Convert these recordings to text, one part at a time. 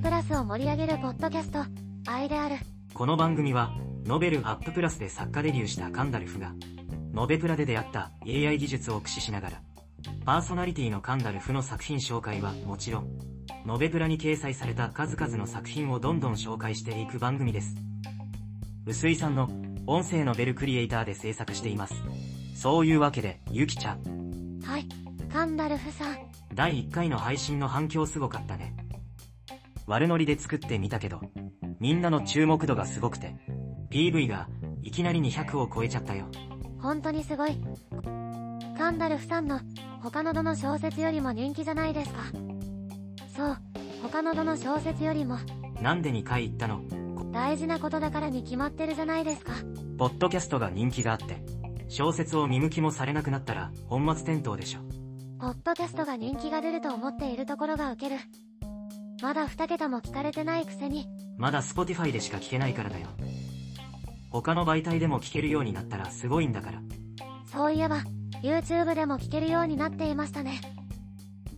プラスを盛り上げるポッドキャスト、愛である。この番組は、ノベルアッププラスで作家デビューしたカンダルフが、ノベプラで出会った AI 技術を駆使しながら、パーソナリティのカンダルフの作品紹介はもちろん、ノベプラに掲載された数々の作品をどんどん紹介していく番組です。薄井さんの音声ノベルクリエイターで制作しています。そういうわけで、ゆきちゃん。はい、カンダルフさん。第1回の配信の反響すごかったね。悪ノリで作ってみたけど、みんなの注目度がすごくて、PV がいきなり200を超えちゃったよ。本当にすごい。カンダルフさんの他のどの小説よりも人気じゃないですか。そう、他のどの小説よりも。なんで2回言ったの？大事なことだからに決まってるじゃないですか。ポッドキャストが人気があって、小説を見向きもされなくなったら本末転倒でしょ。ポッドキャストが人気が出ると思っているところがウケる。まだ2桁も聞かれてないくせに。まだ Spotify でしか聞けないからだよ。他の媒体でも聞けるようになったらすごいんだから。そういえば、YouTube でも聞けるようになっていましたね。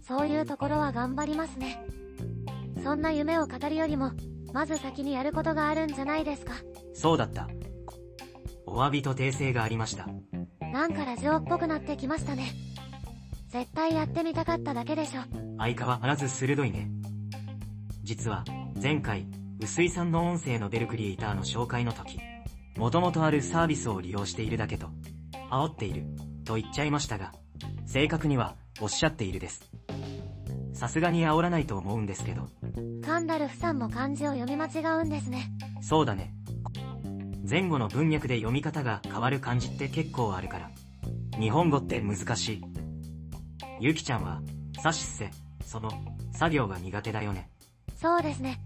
そういうところは頑張りますね。そんな夢を語るよりも、まず先にやることがあるんじゃないですか。そうだった。お詫びと訂正がありました。なんかラジオっぽくなってきましたね。絶対やってみたかっただけでしょ。相変わらず鋭いね。実は、前回、薄井さんの音声のベルクリエイターの紹介の時、もともとあるサービスを利用しているだけと、煽っている、と言っちゃいましたが、正確には、おっしゃっているです。さすがに煽らないと思うんですけど。カンダルフさんも漢字を読み間違うんですね。そうだね。前後の文脈で読み方が変わる漢字って結構あるから。日本語って難しい。ゆきちゃんは、さしせ、その、作業が苦手だよね。そうですね。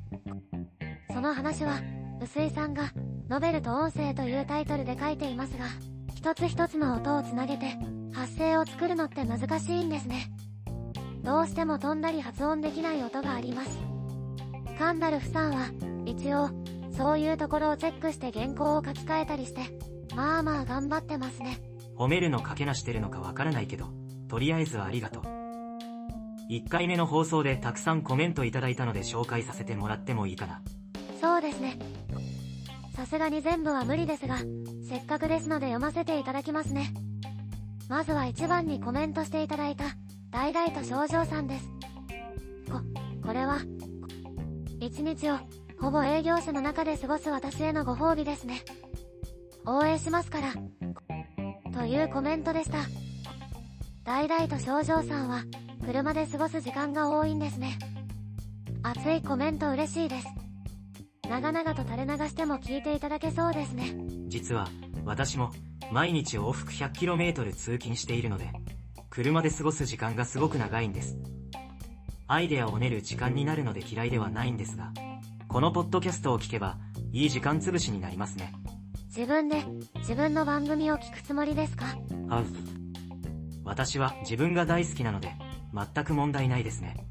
その話は、薄井さんが、ノベルと音声というタイトルで書いていますが、一つ一つの音をつなげて、発声を作るのって難しいんですね。どうしても飛んだり発音できない音があります。カンダルフさんは、一応、そういうところをチェックして原稿を書き換えたりして、まあまあ頑張ってますね。褒めるのかけなしてるのかわからないけど、とりあえずありがとう。1回目の放送でたくさんコメントいただいたので紹介させてもらってもいいかな。そうですね。さすがに全部は無理ですが、せっかくですので読ませていただきますね。まずは一番にコメントしていただいた、大々と症状さんです。こ、これは、一日を、ほぼ営業者の中で過ごす私へのご褒美ですね。応援しますから。というコメントでした。大々と症状さんは、車で過ごす時間が多いんですね。熱いコメント嬉しいです。長々と垂れ流しても聞いていただけそうですね。実は、私も、毎日往復 100km 通勤しているので、車で過ごす時間がすごく長いんです。アイデアを練る時間になるので嫌いではないんですが、このポッドキャストを聞けば、いい時間潰しになりますね。自分で、自分の番組を聞くつもりですか？私は自分が大好きなので、全く問題ないですね。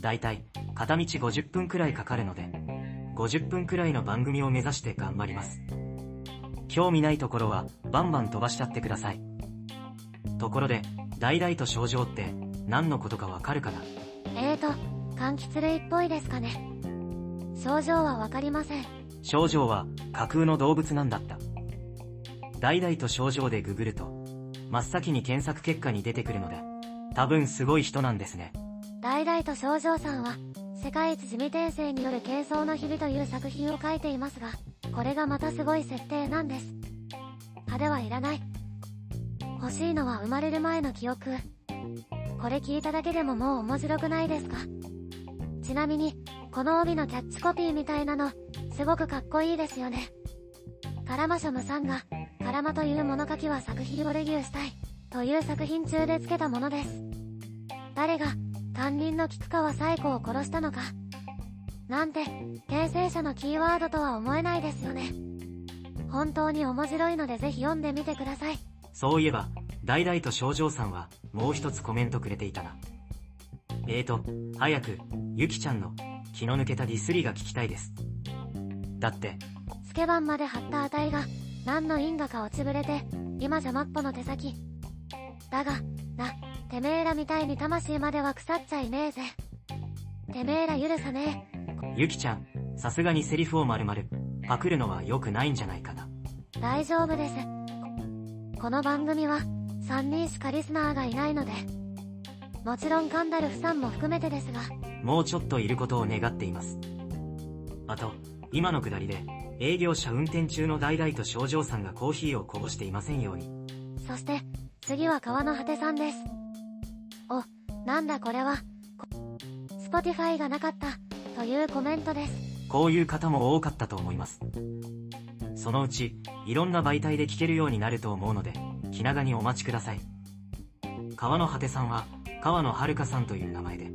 だいたい、片道50分くらいかかるので、50分くらいの番組を目指して頑張ります。興味ないところは、バンバン飛ばしちゃってください。ところで、大々と症状って何のことかわかるかな？えーと、柑橘類っぽいですかね。症状はわかりません。症状は架空の動物なんだった。大々と症状でググると、真っ先に検索結果に出てくるので、多分すごい人なんですね。大々と症状さんは、世界一地味転生による軽装の日々という作品を書いていますが、これがまたすごい設定なんです。派手はいらない。欲しいのは生まれる前の記憶。これ聞いただけでももう面白くないですか？ちなみに、この帯のキャッチコピーみたいなの、すごくかっこいいですよね。カラマショムさんが、カラマという物書きは作品をレビューしたい、という作品中でつけたものです。誰が、担任の菊川サイコを殺したのか。なんて、訂正者のキーワードとは思えないですよね。本当に面白いのでぜひ読んでみてください。そういえば、大々と症状さんは、もう一つコメントくれていたな。えーと、早く、ゆきちゃんの、気の抜けたディスリが聞きたいです。だって、スケバンまで貼った値が、何の因果か落ちぶれて、今じゃマッポの手先。だが、な、てめえらみたいに魂までは腐っちゃいねえぜ。てめえら許さねゆきちゃん、さすがにセリフを丸々、パクるのは良くないんじゃないかな。え。大丈夫です。この番組は、3人しかリスナーがいないので、もちろんガンダルフさんも含めてですが、もうちょっといることを願っています。あと、今のくだりで、営業車運転中のダイダイと少女さんがコーヒーをこぼしていませんように。そして、次は川の果てさんです。お、なんだこれは、 Spotify がなかった、というコメントです。こういう方も多かったと思います。そのうち、いろんな媒体で聞けるようになると思うので、気長にお待ちください。川の果てさんは、川野遥さんという名前で、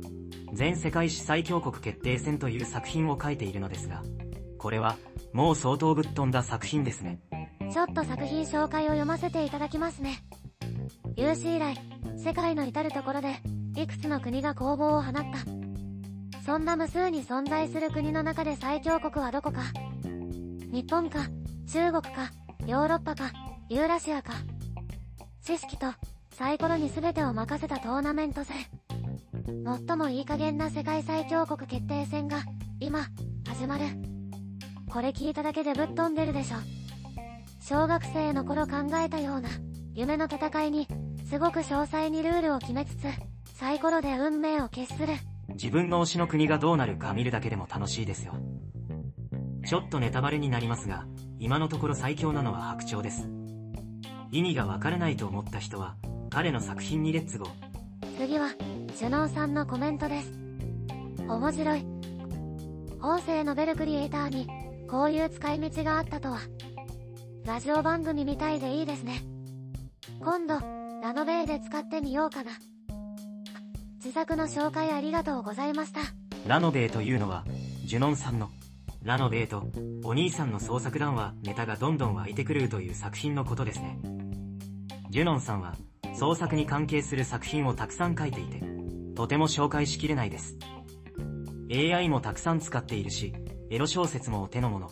全世界史最強国決定戦という作品を書いているのですが、これは、もう相当ぶっ飛んだ作品ですね。ちょっと作品紹介を読ませていただきますね。有史以来、世界の至るところで、いくつの国が攻防を放った。そんな無数に存在する国の中で最強国はどこか日本か、中国か、ヨーロッパか、ユーラシアか。知識と、サイコロに全てを任せたトーナメント戦。最もいい加減な世界最強国決定戦が、今、始まる。これ聞いただけでぶっ飛んでるでしょ。小学生の頃考えたような、夢の戦いに、すごく詳細にルールを決めつつ、サイコロで運命を決する。自分の推しの国がどうなるか見るだけでも楽しいですよ。ちょっとネタバレになりますが、今のところ最強なのは白鳥です。意味がわからないと思った人は、彼の作品にレッツゴー。次は、ジュノンさんのコメントです。面白い。音声ノベルクリエイターに、こういう使い道があったとは。ラジオ番組みたいでいいですね。今度、ラノベーで使ってみようかな。自作の紹介ありがとうございました。ラノベーというのは、ジュノンさんの、ラノベーと、お兄さんの創作談話、ネタがどんどん湧いてくるという作品のことですね。ジュノンさんは、創作に関係する作品をたくさん書いていて、とても紹介しきれないです。AI もたくさん使っているし、エロ小説もお手の物。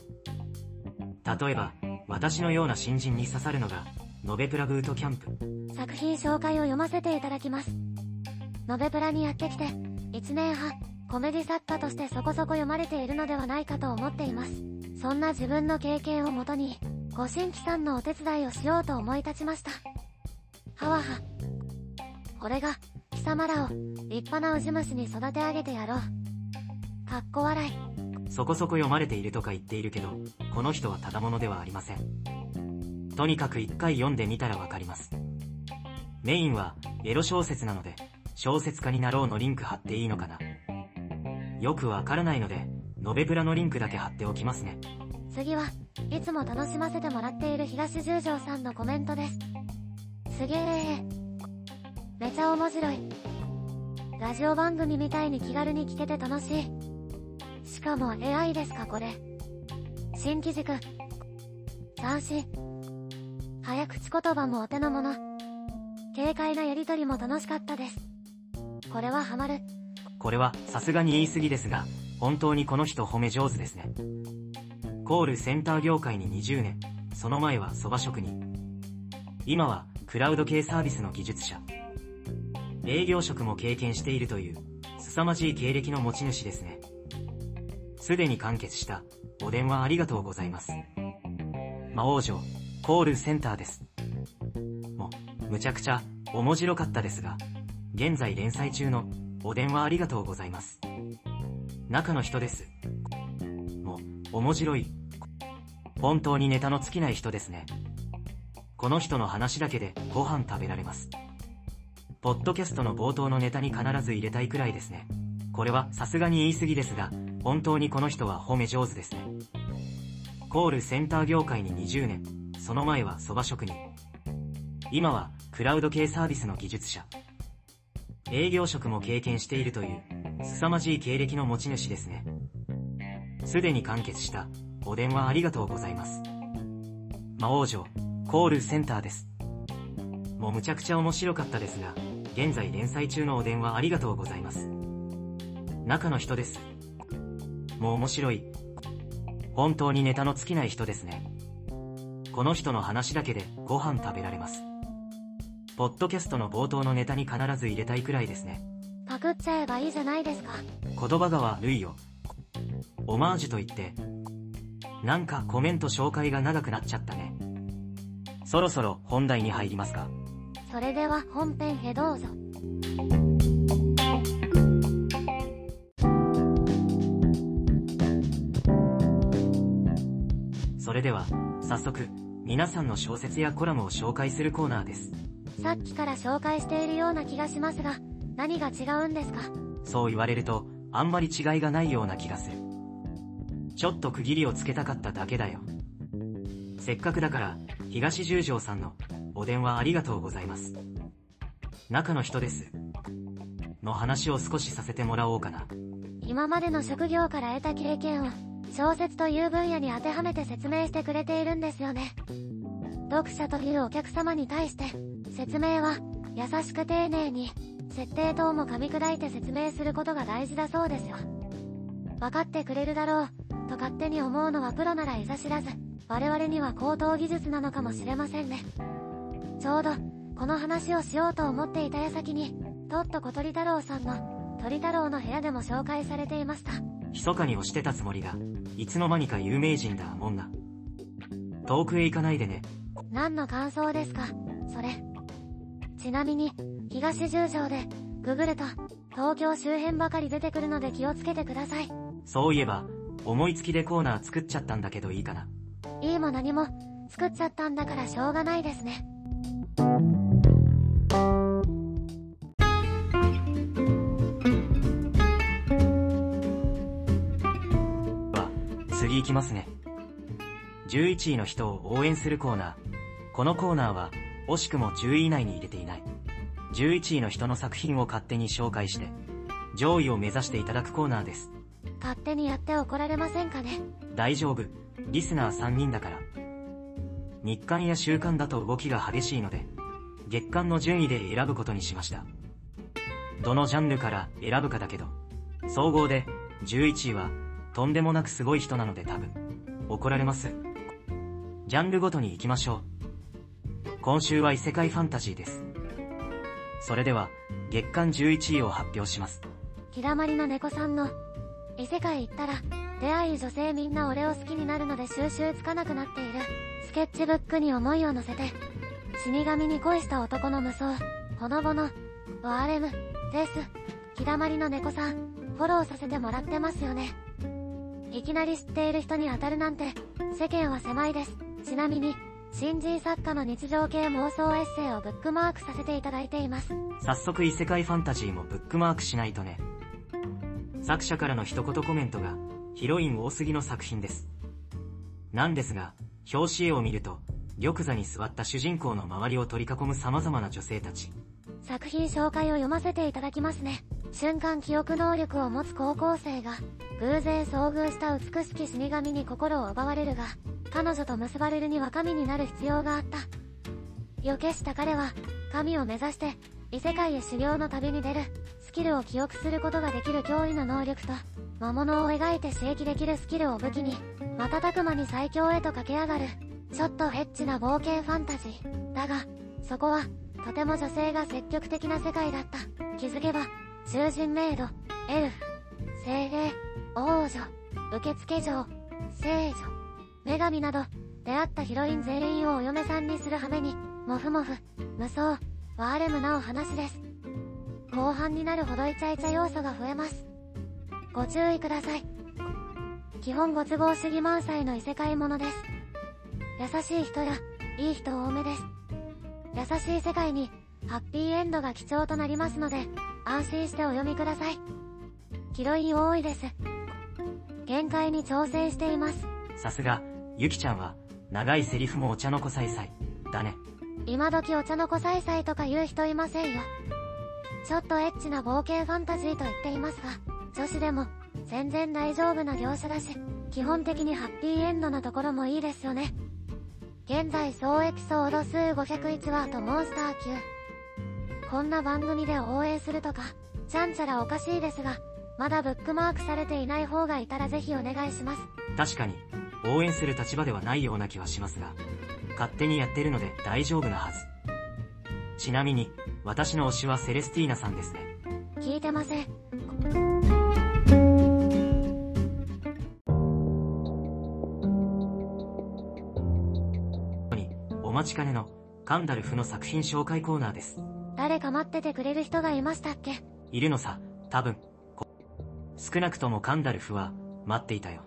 例えば、私のような新人に刺さるのが、ノベプラブートキャンプ。作品紹介を読ませていただきます。ノベプラにやってきて、1年半、コメディ作家としてそこそこ読まれているのではないかと思っています。そんな自分の経験をもとに、ご新規さんのお手伝いをしようと思い立ちました。はわは。俺が、貴様らを、立派なウジ虫に育て上げてやろう。かっこ笑い。そこそこ読まれているとか言っているけど、この人はただものではありません。とにかく一回読んでみたらわかります。メインは、エロ小説なので、小説家になろうのリンク貼っていいのかな。よくわからないので、ノベプラのリンクだけ貼っておきますね。次は、いつも楽しませてもらっている東十条さんのコメントです。すげえ。めちゃ面白い。ラジオ番組みたいに気軽に聞けて楽しい。しかも AI ですかこれ。新機軸。斬新。早口言葉もお手の物。軽快なやりとりも楽しかったです。これはハマる。これは、さすがに言い過ぎですが、本当にこの人褒め上手ですね。コールセンター業界に20年、その前は蕎麦職人。今は、クラウド系サービスの技術者。営業職も経験しているという、凄まじい経歴の持ち主ですね。すでに完結した、お電話ありがとうございます。魔王城、コールセンターです。も、むちゃくちゃ、面白かったですが、現在連載中の、お電話ありがとうございます。中の人です。も、面白い。本当にネタの尽きない人ですね。この人の話だけでご飯食べられます。ポッドキャストの冒頭のネタに必ず入れたいくらいですね。これはさすがに言い過ぎですが、本当にこの人は褒め上手ですね。コールセンター業界に20年、その前は蕎麦職人。今はクラウド系サービスの技術者。営業職も経験しているという、凄まじい経歴の持ち主ですね。すでに完結した、お電話ありがとうございます。魔王城、コールセンターです。もうむちゃくちゃ面白かったですが、現在連載中のお電話ありがとうございます。中の人です。もう面白い。本当にネタの尽きない人ですね。この人の話だけでご飯食べられます。ポッドキャストの冒頭のネタに必ず入れたいくらいですね。パクっちゃえばいいじゃないですか。言葉が悪いよ。オマージュと言って。なんかコメント紹介が長くなっちゃったね。そろそろ本題に入りますか。それでは本編へどうぞ。それでは、早速、皆さんの小説やコラムを紹介するコーナーです。さっきから紹介しているような気がしますが、何が違うんですか？そう言われると、あんまり違いがないような気がする。ちょっと区切りをつけたかっただけだよ。せっかくだから、東十条さんの、お電話ありがとうございます。中の人です。の話を少しさせてもらおうかな。今までの職業から得た経験を、小説という分野に当てはめて説明してくれているんですよね。読者というお客様に対して、説明は、優しく丁寧に、設定等も噛み砕いて説明することが大事だそうですよ。分かってくれるだろう、と勝手に思うのはプロならいざ知らず、我々には高等技術なのかもしれませんね。ちょうど、この話をしようと思っていた矢先に、とっと小鳥太郎さんの、鳥太郎の部屋でも紹介されていました。密かに押してたつもりが、いつの間にか有名人だもんな。遠くへ行かないでね。何の感想ですか？それ。ちなみに、東十条で、ググると、東京周辺ばかり出てくるので気をつけてください。そういえば、思いつきでコーナー作っちゃったんだけどいいかな。いいも何も、作っちゃったんだからしょうがないですね。ますね。11位の人を応援するコーナー。このコーナーは、惜しくも10位以内に入れていない。11位の人の作品を勝手に紹介して、上位を目指していただくコーナーです。勝手にやって怒られませんかね？大丈夫。リスナー3人だから。日刊や週刊だと動きが激しいので、月間の順位で選ぶことにしました。どのジャンルから選ぶかだけど、総合で11位はとんでもなくすごい人なので多分、怒られます。ジャンルごとに行きましょう。今週は異世界ファンタジーです。それでは、月間11位を発表します。ひだまりの猫さんの、異世界行ったら、出会い女性みんな俺を好きになるので収集つかなくなっている。スケッチブックに思いを乗せて、死神に恋した男の無双、ほのぼの、ワーレム、ゼース、ひだまりの猫さん、フォローさせてもらってますよね。いきなり知っている人に当たるなんて、世間は狭いです。ちなみに、新人作家の日常系妄想エッセイをブックマークさせていただいています。早速異世界ファンタジーもブックマークしないとね。作者からの一言コメントが、ヒロイン多すぎの作品です。なんですが、表紙絵を見ると、玉座に座った主人公の周りを取り囲む様々な女性たち。作品紹介を読ませていただきますね。瞬間記憶能力を持つ高校生が、偶然遭遇した美しき死神に心を奪われるが、彼女と結ばれるには神になる必要があった。予決した彼は、神を目指して、異世界へ修行の旅に出る、スキルを記憶することができる驚異の能力と、魔物を描いて刺激できるスキルを武器に、瞬く間に最強へと駆け上がる、ちょっとエッチな冒険ファンタジー。だが、そこは、とても女性が積極的な世界だった。気づけば、囚人メイド、エルフ、精霊、王女、受付嬢、聖女、女神など、出会ったヒロイン全員をお嫁さんにする羽目に、モフモフ、無双、ワーレムなお話です。後半になるほどイチャイチャ要素が増えます。ご注意ください。基本ご都合主義満載の異世界ものです。優しい人や、いい人多めです。優しい世界に、ハッピーエンドが貴重となりますので、安心してお読みください。ヒロイン多いです。限界に挑戦しています。さすが、ゆきちゃんは、長いセリフもお茶の子さいさい。だね。今時お茶の子さいさいとか言う人いませんよ。ちょっとエッチな冒険ファンタジーと言っていますが、女子でも、全然大丈夫な業者だし、基本的にハッピーエンドなところもいいですよね。現在総エピソード数501話とモンスター級。こんな番組で応援するとか、ちゃんちゃらおかしいですが、まだブックマークされていない方がいたらぜひお願いします。確かに、応援する立場ではないような気はしますが、勝手にやってるので大丈夫なはず。ちなみに、私の推しはセレスティーナさんですね。聞いてません。に、お待ちかねの、カンダルフの作品紹介コーナーです。誰か待っててくれる人がいましたっけ？いるのさ、多分。こ少なくともカンダルフは、待っていたよ。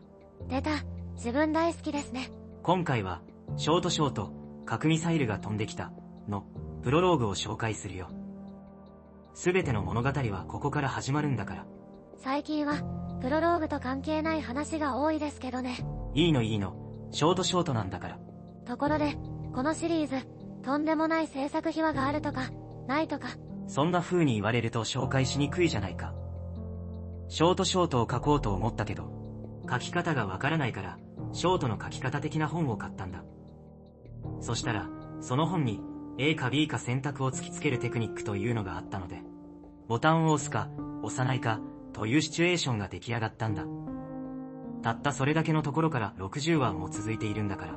出た。自分大好きですね。今回は、ショートショート、核ミサイルが飛んできた、の、プロローグを紹介するよ。すべての物語はここから始まるんだから。最近は、プロローグと関係ない話が多いですけどね。いいのいいの、ショートショートなんだから。ところで、このシリーズ、とんでもない制作秘話があるとか、ないとか、そんな風に言われると紹介しにくいじゃないか。ショートショートを書こうと思ったけど、書き方がわからないから、ショートの書き方的な本を買ったんだ。そしたら、その本に、A か B か選択を突きつけるテクニックというのがあったので、ボタンを押すか、押さないか、というシチュエーションが出来上がったんだ。たったそれだけのところから60話も続いているんだから、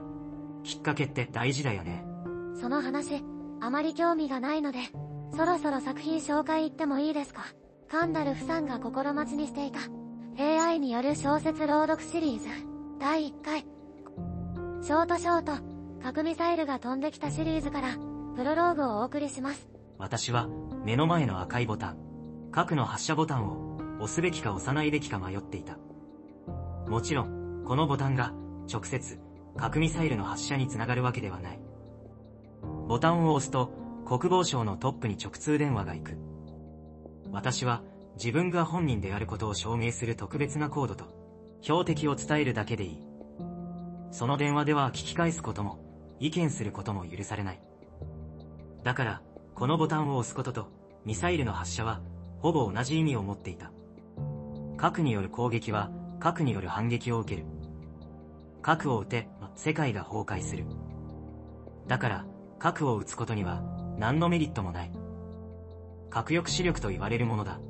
きっかけって大事だよね。その話、あまり興味がないので、そろそろ作品紹介言ってもいいですか？カンダルフさんが心待ちにしていた、AI による小説朗読シリーズ、第1回。ショートショート、核ミサイルが飛んできたシリーズから、プロローグをお送りします。私は目の前の赤いボタン、核の発射ボタンを押すべきか押さないべきか迷っていた。もちろん、このボタンが直接核ミサイルの発射につながるわけではない。ボタンを押すと国防省のトップに直通電話が行く。私は自分が本人であることを証明する特別なコードと標的を伝えるだけでいい。その電話では聞き返すことも意見することも許されない。だから、このボタンを押すことと、ミサイルの発射は、ほぼ同じ意味を持っていた。核による攻撃は、核による反撃を受ける。核を撃て、世界が崩壊する。だから、核を撃つことには、何のメリットもない。核抑止力と言われるものだ。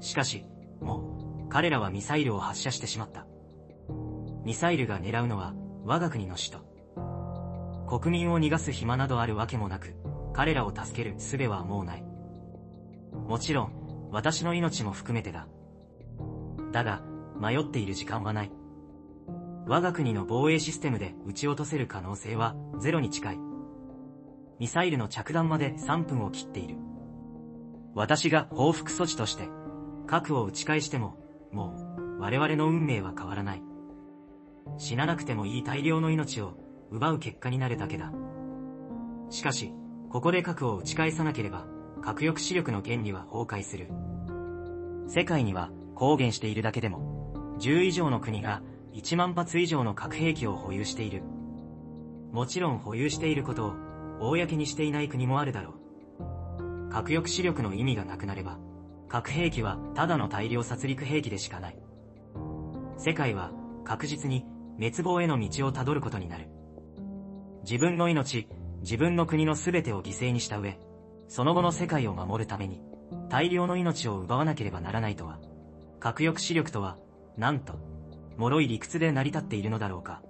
しかし、もう、彼らはミサイルを発射してしまった。ミサイルが狙うのは、我が国の首都。国民を逃がす暇などあるわけもなく、彼らを助ける術はもうない。もちろん、私の命も含めてだ。だが、迷っている時間はない。我が国の防衛システムで撃ち落とせる可能性はゼロに近い。ミサイルの着弾まで3分を切っている。私が報復措置として、核を打ち返しても、もう、我々の運命は変わらない。死ななくてもいい大量の命を奪う結果になるだけだ。しかし、ここで核を打ち返さなければ、核抑止力の原理は崩壊する。世界には、公言しているだけでも、10以上の国が1万発以上の核兵器を保有している。もちろん保有していることを、公にしていない国もあるだろう。核抑止力の意味がなくなれば、核兵器はただの大量殺戮兵器でしかない。世界は確実に滅亡への道をたどることになる。自分の命、自分の国の全てを犠牲にした上、その後の世界を守るために、大量の命を奪わなければならないとは、核抑止力とは、なんと、脆い理屈で成り立っているのだろうか。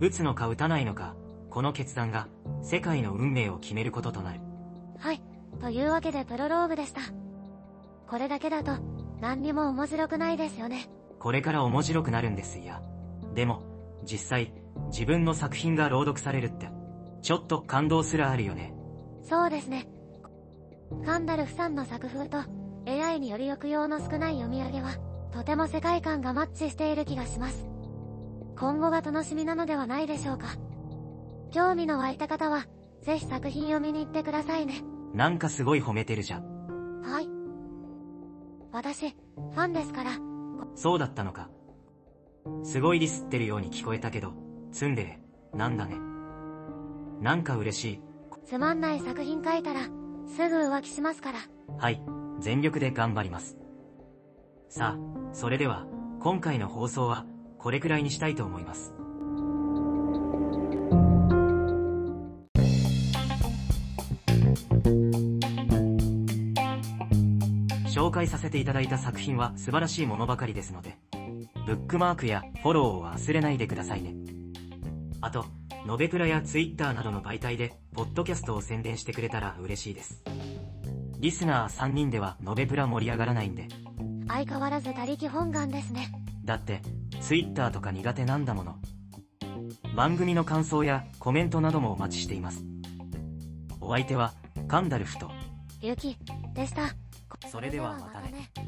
撃つのか撃たないのか、この決断が、世界の運命を決めることとなる。はい。というわけでプロローグでした。これだけだと、何にも面白くないですよね。これから面白くなるんですいや。でも、実際、自分の作品が朗読されるって、ちょっと感動すらあるよね。そうですね。ガンダルフさんの作風と AI により抑揚の少ない読み上げは、とても世界観がマッチしている気がします。今後が楽しみなのではないでしょうか。興味の湧いた方は、ぜひ作品を見に行ってくださいね。なんかすごい褒めてるじゃん。はい。私、ファンですから。そうだったのか。すごいディスってるように聞こえたけど、ツンデー、なんだね。なんか嬉しい。つまんない作品書いたら、すぐ浮気しますから。はい、全力で頑張ります。さあ、それでは、今回の放送は、これくらいにしたいと思います。介させていただいた作品は素晴らしいものばかりですので、ブックマークやフォローを忘れないでくださいね。あと、ノベプラやツイッターなどの媒体で、ポッドキャストを宣伝してくれたら嬉しいです。リスナー3人ではノベプラ盛り上がらないんで。相変わらず他力本願ですね。だって、ツイッターとか苦手なんだもの。番組の感想やコメントなどもお待ちしています。お相手は、カンダルフと、ゆき、でした。それではまたね。